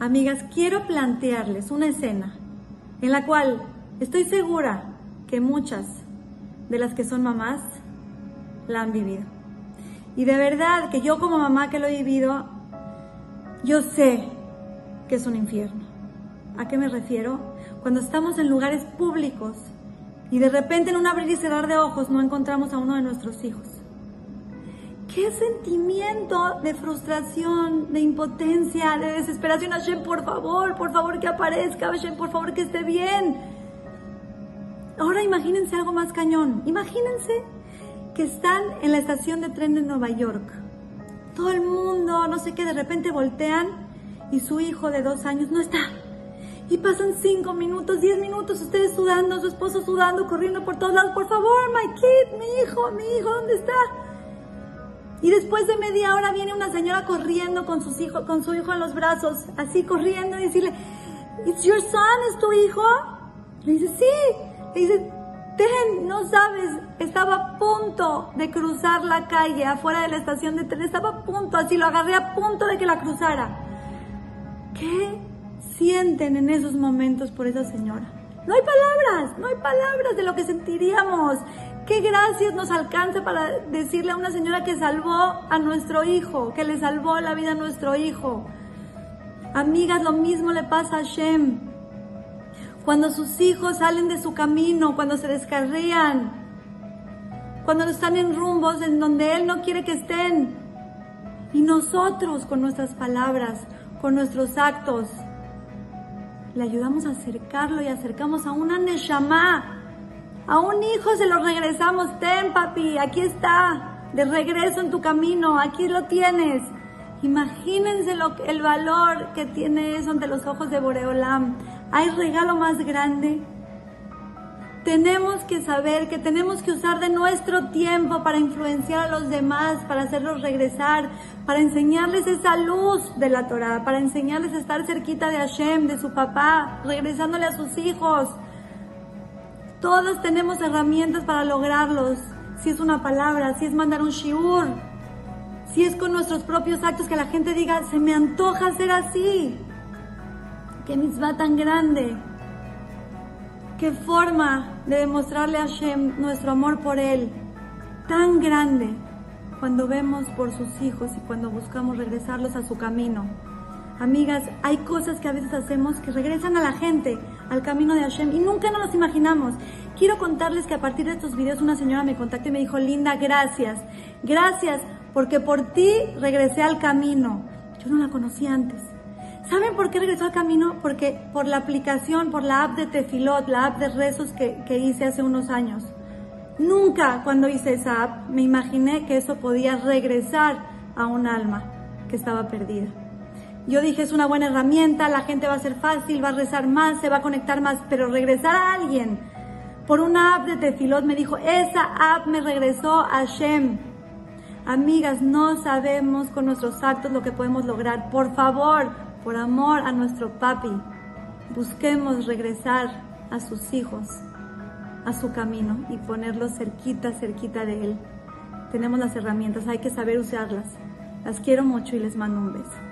Amigas, quiero plantearles una escena en la cual estoy segura que muchas de las que son mamás la han vivido. Y de verdad que yo como mamá que lo he vivido, yo sé que es un infierno. ¿A qué me refiero? Cuando estamos en lugares públicos y de repente en un abrir y cerrar de ojos no encontramos a uno de nuestros hijos. ¿Qué sentimiento de frustración, de impotencia, de desesperación? Hashem, por favor, por favor que aparezca, Hashem, por favor que esté bien. Ahora imagínense algo más cañón. Imagínense que están en la estación de tren de Nueva York. Todo el mundo, no sé qué, de repente voltean y su hijo de dos años no está. Y pasan cinco minutos, diez minutos, ustedes sudando, su esposo sudando, corriendo por todos lados. Por favor, my kid, mi hijo, mi hijo, ¿dónde está? Y después de media hora viene una señora corriendo con, sus hijos, con su hijo en los brazos, así corriendo y decirle, It's your son, ¿es tu hijo? Le dice, sí. Le dice, Ten, no sabes, estaba a punto de cruzar la calle afuera de la estación de tren, estaba a punto, así lo agarré a punto de que la cruzara. ¿Qué sienten en esos momentos por esa señora? No hay palabras, no hay palabras de lo que sentiríamos. ¿Qué gracias nos alcanza para decirle a una señora que salvó a nuestro hijo, que le salvó la vida a nuestro hijo? Amigas, lo mismo le pasa a Shem. Cuando sus hijos salen de su camino, cuando se descarrían, cuando están en rumbos en donde Él no quiere que estén. Y nosotros con nuestras palabras, con nuestros actos, le ayudamos a acercarlo y acercamos a una Neshama a un hijo se lo regresamos, ten papi, aquí está, de regreso en tu camino, aquí lo tienes. Imagínense el valor que tiene eso ante los ojos de Boreolam. ¿Hay regalo más grande? Tenemos que saber que tenemos que usar de nuestro tiempo para influenciar a los demás, para hacerlos regresar, para enseñarles esa luz de la Torah, para enseñarles a estar cerquita de Hashem, de su papá, regresándole a sus hijos. Todos tenemos herramientas para lograrlos. Si es una palabra, si es mandar un shiur, si es con nuestros propios actos que la gente diga, se me antoja ser así. Qué misma tan grande. Qué forma de demostrarle a Hashem nuestro amor por Él. Tan grande cuando vemos por sus hijos y cuando buscamos regresarlos a su camino. Amigas, hay cosas que a veces hacemos que regresan a la gente al camino de Hashem y nunca nos los imaginamos. Quiero contarles que a partir de estos videos una señora me contactó y me dijo, Linda, gracias, gracias, porque por ti regresé al camino. Yo no la conocía antes. ¿Saben por qué regresó al camino? Porque por la aplicación, por la app de Tefilot, la app de rezos que, que hice hace unos años. Nunca cuando hice esa app me imaginé que eso podía regresar a un alma que estaba perdida. Yo dije, es una buena herramienta, la gente va a ser fácil, va a rezar más, se va a conectar más, pero regresar a alguien por una app de Tefilot me dijo, esa app me regresó a Shem. Amigas, no sabemos con nuestros actos lo que podemos lograr. Por favor, por amor a nuestro papi, busquemos regresar a sus hijos, a su camino y ponerlos cerquita, cerquita de él. Tenemos las herramientas, hay que saber usarlas. Las quiero mucho y les mando un beso.